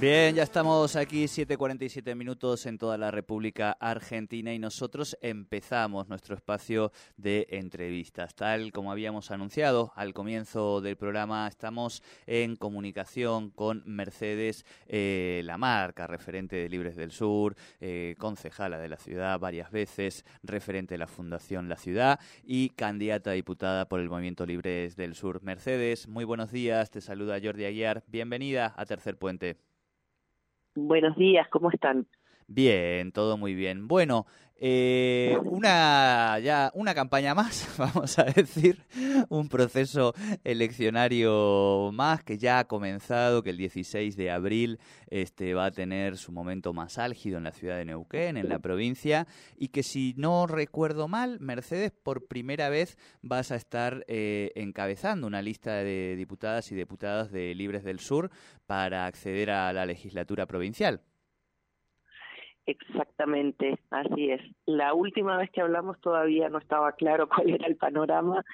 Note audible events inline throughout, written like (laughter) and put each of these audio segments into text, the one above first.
Bien, ya estamos aquí 7.47 minutos en toda la República Argentina y nosotros empezamos nuestro espacio de entrevistas. Tal como habíamos anunciado al comienzo del programa, estamos en comunicación con Mercedes eh, Lamarca, referente de Libres del Sur, eh, concejala de la ciudad varias veces, referente de la Fundación La Ciudad y candidata diputada por el Movimiento Libres del Sur. Mercedes, muy buenos días, te saluda Jordi Aguiar, bienvenida a Tercer Puente. Buenos días, ¿cómo están? Bien, todo muy bien. Bueno, eh, una ya una campaña más, (laughs) vamos a decir, un proceso eleccionario más que ya ha comenzado, que el 16 de abril este va a tener su momento más álgido en la ciudad de Neuquén, en la provincia, y que si no recuerdo mal, Mercedes por primera vez vas a estar eh, encabezando una lista de diputadas y diputados de Libres del Sur para acceder a la legislatura provincial. Exactamente, así es. La última vez que hablamos todavía no estaba claro (laughs) cuál era el panorama,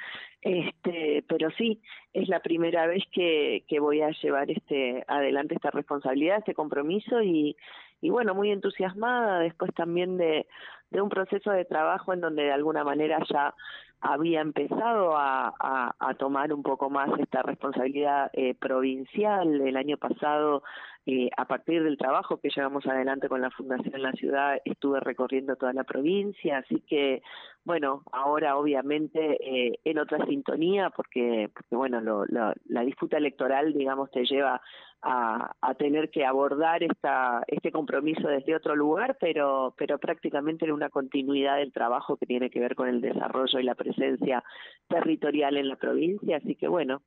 este, pero sí, es la primera vez que, que voy a llevar este adelante esta responsabilidad, este compromiso y, y bueno, muy entusiasmada después también de, de un proceso de trabajo en donde de alguna manera ya había empezado a, a, a tomar un poco más esta responsabilidad eh, provincial. El año pasado eh, a partir del trabajo que llevamos adelante con la Fundación La Ciudad, estuve recorriendo toda la provincia, así que, bueno, ahora obviamente eh, en otra sintonía, porque, porque bueno, lo, lo, la disputa electoral, digamos, te lleva a, a, tener que abordar esta, este compromiso desde otro lugar, pero, pero prácticamente en una continuidad del trabajo que tiene que ver con el desarrollo y la presencia territorial en la provincia, así que bueno,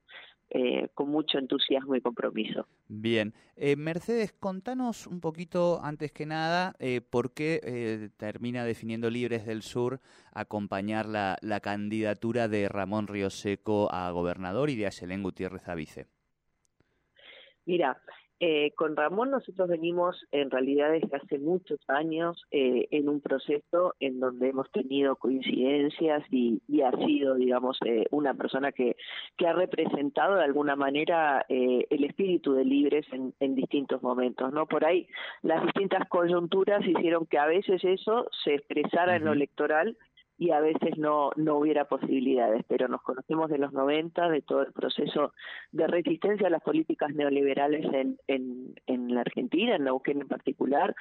eh, con mucho entusiasmo y compromiso. Bien, eh, Mercedes, contanos un poquito, antes que nada, eh, por qué eh, termina definiendo Libres del Sur acompañar la, la candidatura de Ramón Río Seco a gobernador y de Ayelén Gutiérrez a vice. Mira, eh, con Ramón nosotros venimos en realidad desde hace muchos años eh, en un proceso en donde hemos tenido coincidencias y, y ha sido, digamos, eh, una persona que, que ha representado de alguna manera eh, el espíritu de Libres en, en distintos momentos, ¿no? Por ahí las distintas coyunturas hicieron que a veces eso se expresara en lo electoral y a veces no, no hubiera posibilidades, pero nos conocemos de los 90, de todo el proceso de resistencia a las políticas neoliberales en, en, en la Argentina, en Neuquén en particular.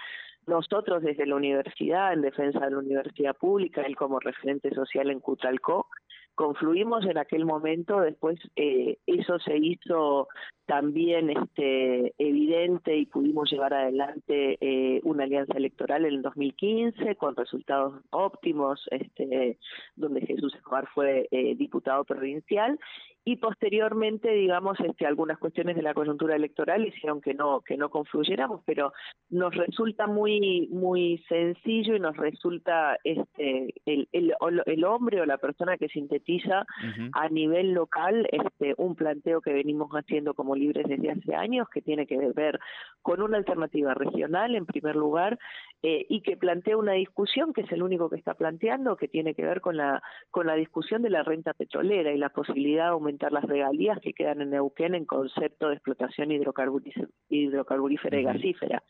Nosotros desde la universidad, en defensa de la universidad pública, él como referente social en Cutralcó, confluimos en aquel momento, después eh, eso se hizo también este, evidente y pudimos llevar adelante eh, una alianza electoral en el 2015 con resultados óptimos, este, donde Jesús Escobar fue eh, diputado provincial. Y posteriormente, digamos, este, algunas cuestiones de la coyuntura electoral hicieron que no que no confluyéramos, pero nos resulta muy muy sencillo y nos resulta este el, el, el hombre o la persona que sintetiza uh -huh. a nivel local este un planteo que venimos haciendo como libres desde hace años que tiene que ver con una alternativa regional en primer lugar eh, y que plantea una discusión que es el único que está planteando que tiene que ver con la con la discusión de la renta petrolera y la posibilidad de aumentar las regalías que quedan en Neuquén en concepto de explotación hidrocarburífera y gasífera.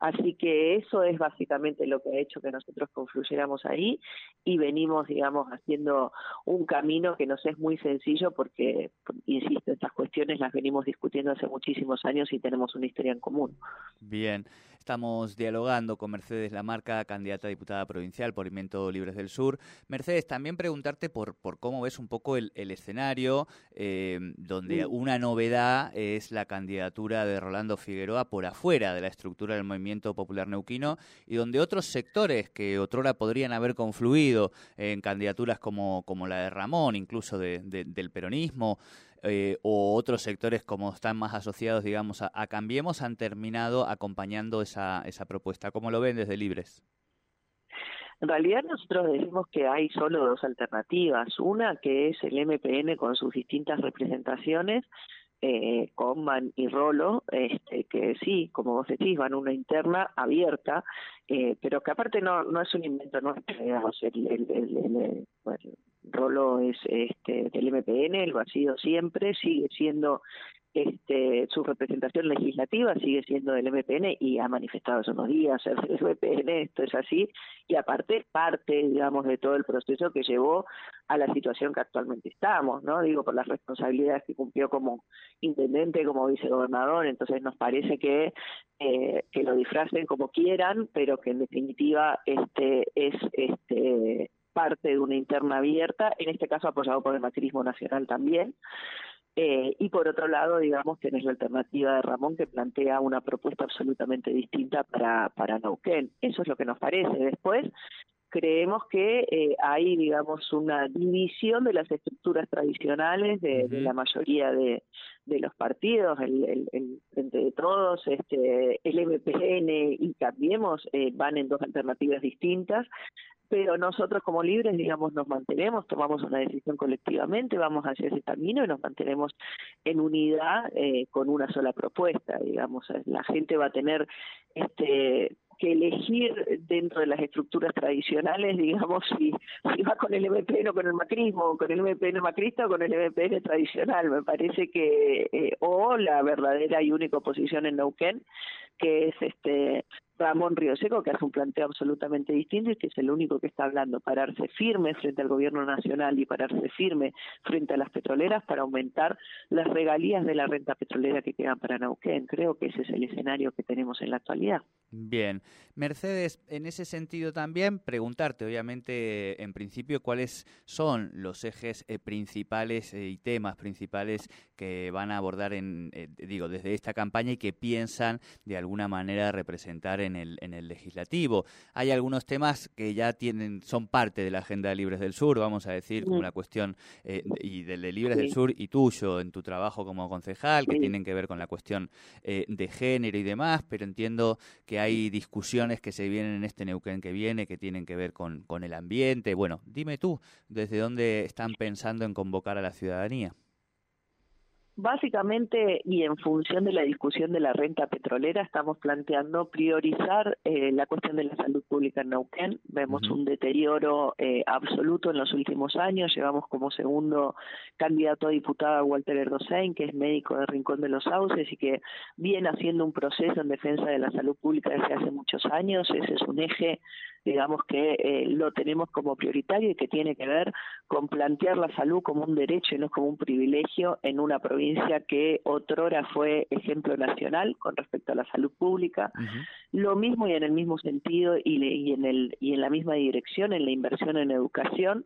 Así que eso es básicamente lo que ha hecho que nosotros confluyéramos ahí y venimos, digamos, haciendo un camino que nos es muy sencillo porque, insisto, estas cuestiones las venimos discutiendo hace muchísimos años y tenemos una historia en común. Bien, estamos dialogando con Mercedes Lamarca, candidata a diputada provincial por Movimiento Libres del Sur. Mercedes, también preguntarte por, por cómo ves un poco el, el escenario, eh, donde una novedad es la candidatura de Rolando Figueroa por afuera de la estructura del movimiento Popular Neuquino y donde otros sectores que otrora podrían haber confluido en candidaturas como, como la de Ramón, incluso de, de, del peronismo, eh, o otros sectores como están más asociados, digamos, a, a, Cambiemos han terminado acompañando esa, esa propuesta. ¿Cómo lo ven desde Libres? En realidad nosotros decimos que hay solo dos alternativas. Una que es el MPN con sus distintas representaciones eh, Conman y Rolo, este, que sí, como vos decís, van una interna abierta, eh, pero que aparte no, no es un invento nuestro, digamos, el, el, el, bueno, Rolo es este, del MPN, ha sido siempre, sigue siendo este, su representación legislativa sigue siendo del MPN y ha manifestado hace unos días del MPN, esto es así, y aparte parte, digamos, de todo el proceso que llevó a la situación que actualmente estamos, ¿no? Digo, por las responsabilidades que cumplió como intendente, como vicegobernador, entonces nos parece que, eh, que lo disfracen como quieran, pero que en definitiva este es este parte de una interna abierta, en este caso apoyado por el macrismo nacional también, eh, y por otro lado, digamos, tenés la alternativa de Ramón que plantea una propuesta absolutamente distinta para, para Neuquén. Eso es lo que nos parece. Después, creemos que eh, hay, digamos, una división de las estructuras tradicionales de, de la mayoría de, de los partidos, el, el, el, Frente de Todos, este, el MPN y Cambiemos, eh, van en dos alternativas distintas, pero nosotros como libres, digamos, nos mantenemos, tomamos una decisión colectivamente, vamos hacia ese camino y nos mantenemos en unidad eh, con una sola propuesta, digamos, la gente va a tener este que elegir dentro de las estructuras tradicionales, digamos, si, si va con el MPN o con el macrismo, con el MPN macrista o con el MPN tradicional. Me parece que, eh, o la verdadera y única oposición en Neuquén, que es este Ramón Río Seco, que hace un planteo absolutamente distinto y que es el único que está hablando, pararse firme frente al gobierno nacional y pararse firme frente a las petroleras para aumentar las regalías de la renta petrolera que quedan para Neuquén. Creo que ese es el escenario que tenemos en la actualidad. Bien. Mercedes, en ese sentido también, preguntarte, obviamente, en principio, cuáles son los ejes eh, principales eh, y temas principales que van a abordar, en, eh, digo, desde esta campaña y que piensan de alguna manera representar en el, en el legislativo. Hay algunos temas que ya tienen, son parte de la agenda de Libres del Sur, vamos a decir, como la cuestión y del de Libres del Sur y tuyo en tu trabajo como concejal, que tienen que ver con la cuestión de género y demás, pero entiendo que hay discusiones que se vienen en este Neuquén que viene que tienen que ver con, con el ambiente. Bueno, dime tú, ¿desde dónde están pensando en convocar a la ciudadanía? Básicamente, y en función de la discusión de la renta petrolera, estamos planteando priorizar eh, la cuestión de la salud pública en Neuquén. Vemos uh -huh. un deterioro eh, absoluto en los últimos años. Llevamos como segundo candidato a diputada Walter Erdosain, que es médico de Rincón de los Sauces y que viene haciendo un proceso en defensa de la salud pública desde hace muchos años. Ese es un eje digamos que eh, lo tenemos como prioritario y que tiene que ver con plantear la salud como un derecho y no como un privilegio en una provincia que otrora fue ejemplo nacional con respecto a la salud pública. Uh -huh. Lo mismo y en el mismo sentido y, le, y, en el, y en la misma dirección en la inversión en educación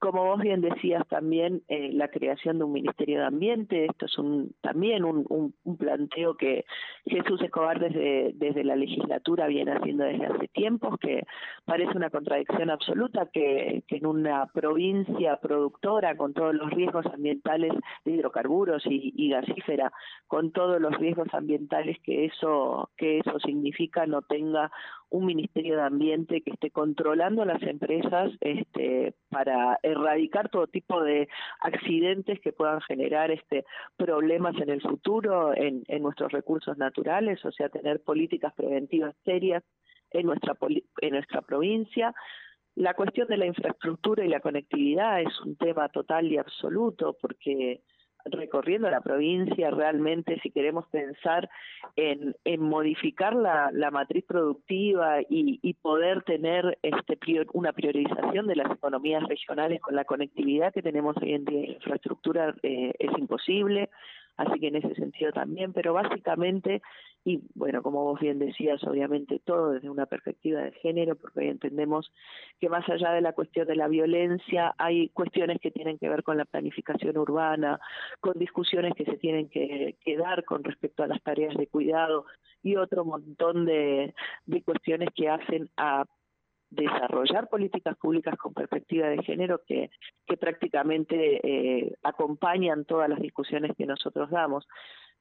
como vos bien decías también, eh, la creación de un Ministerio de Ambiente, esto es un, también un, planteo que Jesús Escobar desde, desde la legislatura viene haciendo desde hace tiempos, que parece una contradicción absoluta que, que en una provincia productora con todos los riesgos ambientales de hidrocarburos y, y gasífera, con todos los riesgos ambientales que eso, que eso significa, no tenga un Ministerio de Ambiente que esté controlando las empresas este, para erradicar todo tipo de accidentes que puedan generar este problemas en el futuro en, en nuestros recursos naturales, o sea, tener políticas preventivas serias en nuestra en nuestra provincia. La cuestión de la infraestructura y la conectividad es un tema total y absoluto porque recorriendo la provincia realmente si queremos pensar en, en modificar la, la matriz productiva y, poder tener este prior, una priorización de las economías regionales con la conectividad que tenemos hoy en día infraestructura eh, es imposible así que en ese sentido también, pero básicamente, y bueno, como vos bien decías, obviamente todo desde una perspectiva de género, porque hoy entendemos que más allá de la cuestión de la violencia, hay cuestiones que tienen que ver con la planificación urbana, con discusiones que se tienen que, que dar con respecto a las tareas de cuidado y otro montón de, de cuestiones que hacen a desarrollar políticas públicas con perspectiva de género que, que prácticamente eh, acompañan todas las discusiones que nosotros damos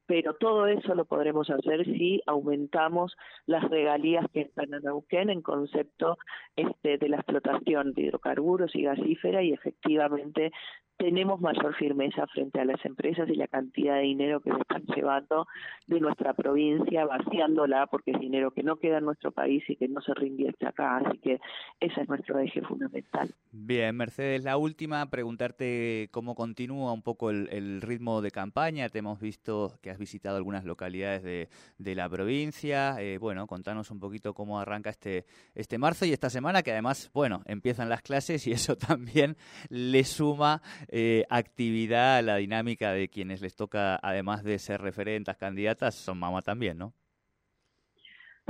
pero todo eso lo podremos hacer si aumentamos las regalías que están en Neuquén en concepto este, de la explotación de hidrocarburos y gasífera y efectivamente tenemos mayor firmeza frente a las empresas y la cantidad de dinero que se están llevando de nuestra provincia, vaciándola, porque es dinero que no queda en nuestro país y que no se reinvierte acá. Así que ese es nuestro eje fundamental. Bien, Mercedes, la última, preguntarte cómo continúa un poco el, ritmo de campaña. Te hemos visto que has visitado algunas localidades de, de la provincia. Eh, bueno, contanos un poquito cómo arranca este, este marzo y esta semana, que además, bueno, empiezan las clases y (laughs) eso también le suma eh, actividad a la dinámica de quienes les toca, además de ser referentes, candidatas, son mamá también, ¿no?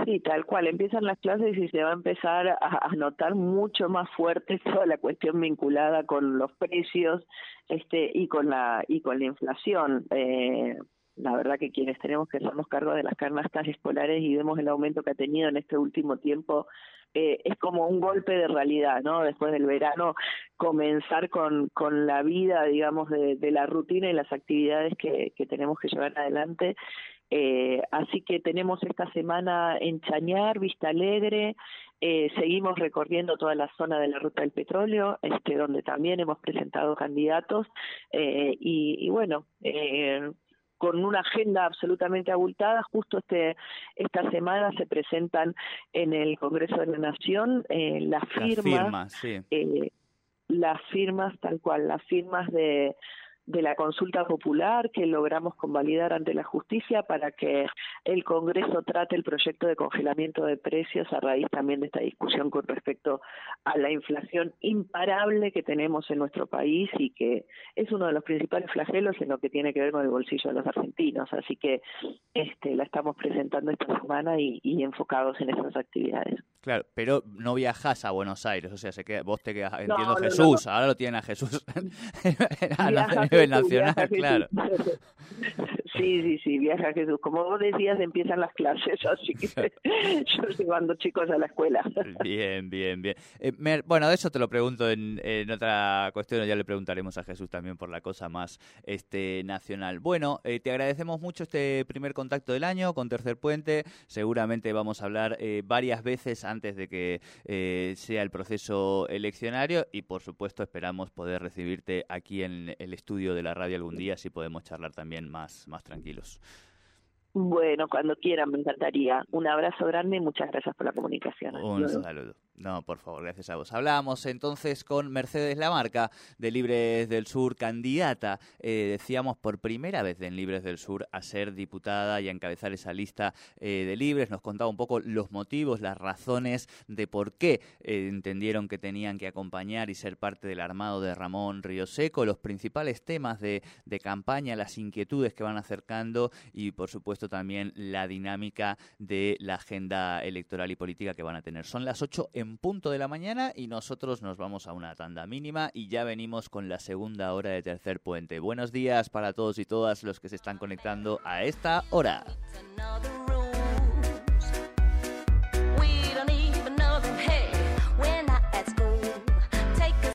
Sí, tal cual. Empiezan las clases y se va a empezar a, notar mucho más fuerte (laughs) toda la cuestión vinculada con los precios este y con la y con la inflación. Eh, la verdad que quienes tenemos que hacernos cargo de las canastas escolares y vemos el aumento que ha tenido en este último tiempo eh, es como un golpe de realidad, ¿no? Después del verano, comenzar con, con la vida, digamos, de, de la rutina y las actividades que, que tenemos que llevar adelante. Eh, así que tenemos esta semana en Chañar, Vista Alegre, eh, seguimos recorriendo toda la zona de la ruta del petróleo, este, donde también hemos presentado candidatos eh, y, y, bueno, con una agenda absolutamente abultada. Justo este esta semana se presentan en el Congreso de la Nación eh, las firmas, eh, las firmas tal cual, las firmas de de la consulta popular que logramos convalidar ante la justicia para que el Congreso trate el proyecto de congelamiento de precios a raíz también de esta discusión con respecto a la inflación imparable que tenemos en nuestro país y que es uno de los principales flagelos en lo que tiene que ver con el bolsillo de los argentinos. Así que este, la estamos presentando esta semana y, enfocados en esas actividades. Claro, pero no viajas a Buenos Aires, o sea, se queda, vos te quedas, entiendo, Jesús, ahora lo tienen a Jesús. (laughs) nacional, claro. (laughs) Sí, sí, sí, viaja Jesús. Como vos decías, empiezan las clases, (laughs) así que (laughs) yo llevando chicos a la escuela. (laughs) Bien, bien, bien. Eh, bueno, de eso te lo pregunto en, otra cuestión, ya le preguntaremos a Jesús también por la cosa más este nacional. Bueno, eh, te agradecemos mucho este primer contacto del año con Tercer Puente. Seguramente vamos a hablar eh, varias veces antes de que sea el proceso eleccionario y, por supuesto, esperamos poder recibirte aquí en el estudio de la radio algún día, así podemos charlar también más, más tranquilos. Bueno, cuando quieran, me encantaría. Un abrazo grande y muchas gracias por la comunicación. Un saludo. No, por favor, gracias a vos. Hablábamos entonces con Mercedes Lamarca de Libres del Sur, candidata, eh, decíamos por primera vez en Libres del Sur a ser diputada y a encabezar esa lista eh, de libres. Nos contaba un poco los motivos, las razones de por qué eh, entendieron que tenían que acompañar y ser parte del armado de Ramón Río Seco, los principales temas de, de campaña, las inquietudes que van acercando y, por supuesto, también la dinámica de la agenda electoral y política que van a tener. Son las 8 en punto de la mañana y nosotros nos vamos a una tanda mínima y ya venimos con la segunda hora de Tercer Puente. Buenos días para todos y todas los que se están conectando a esta hora.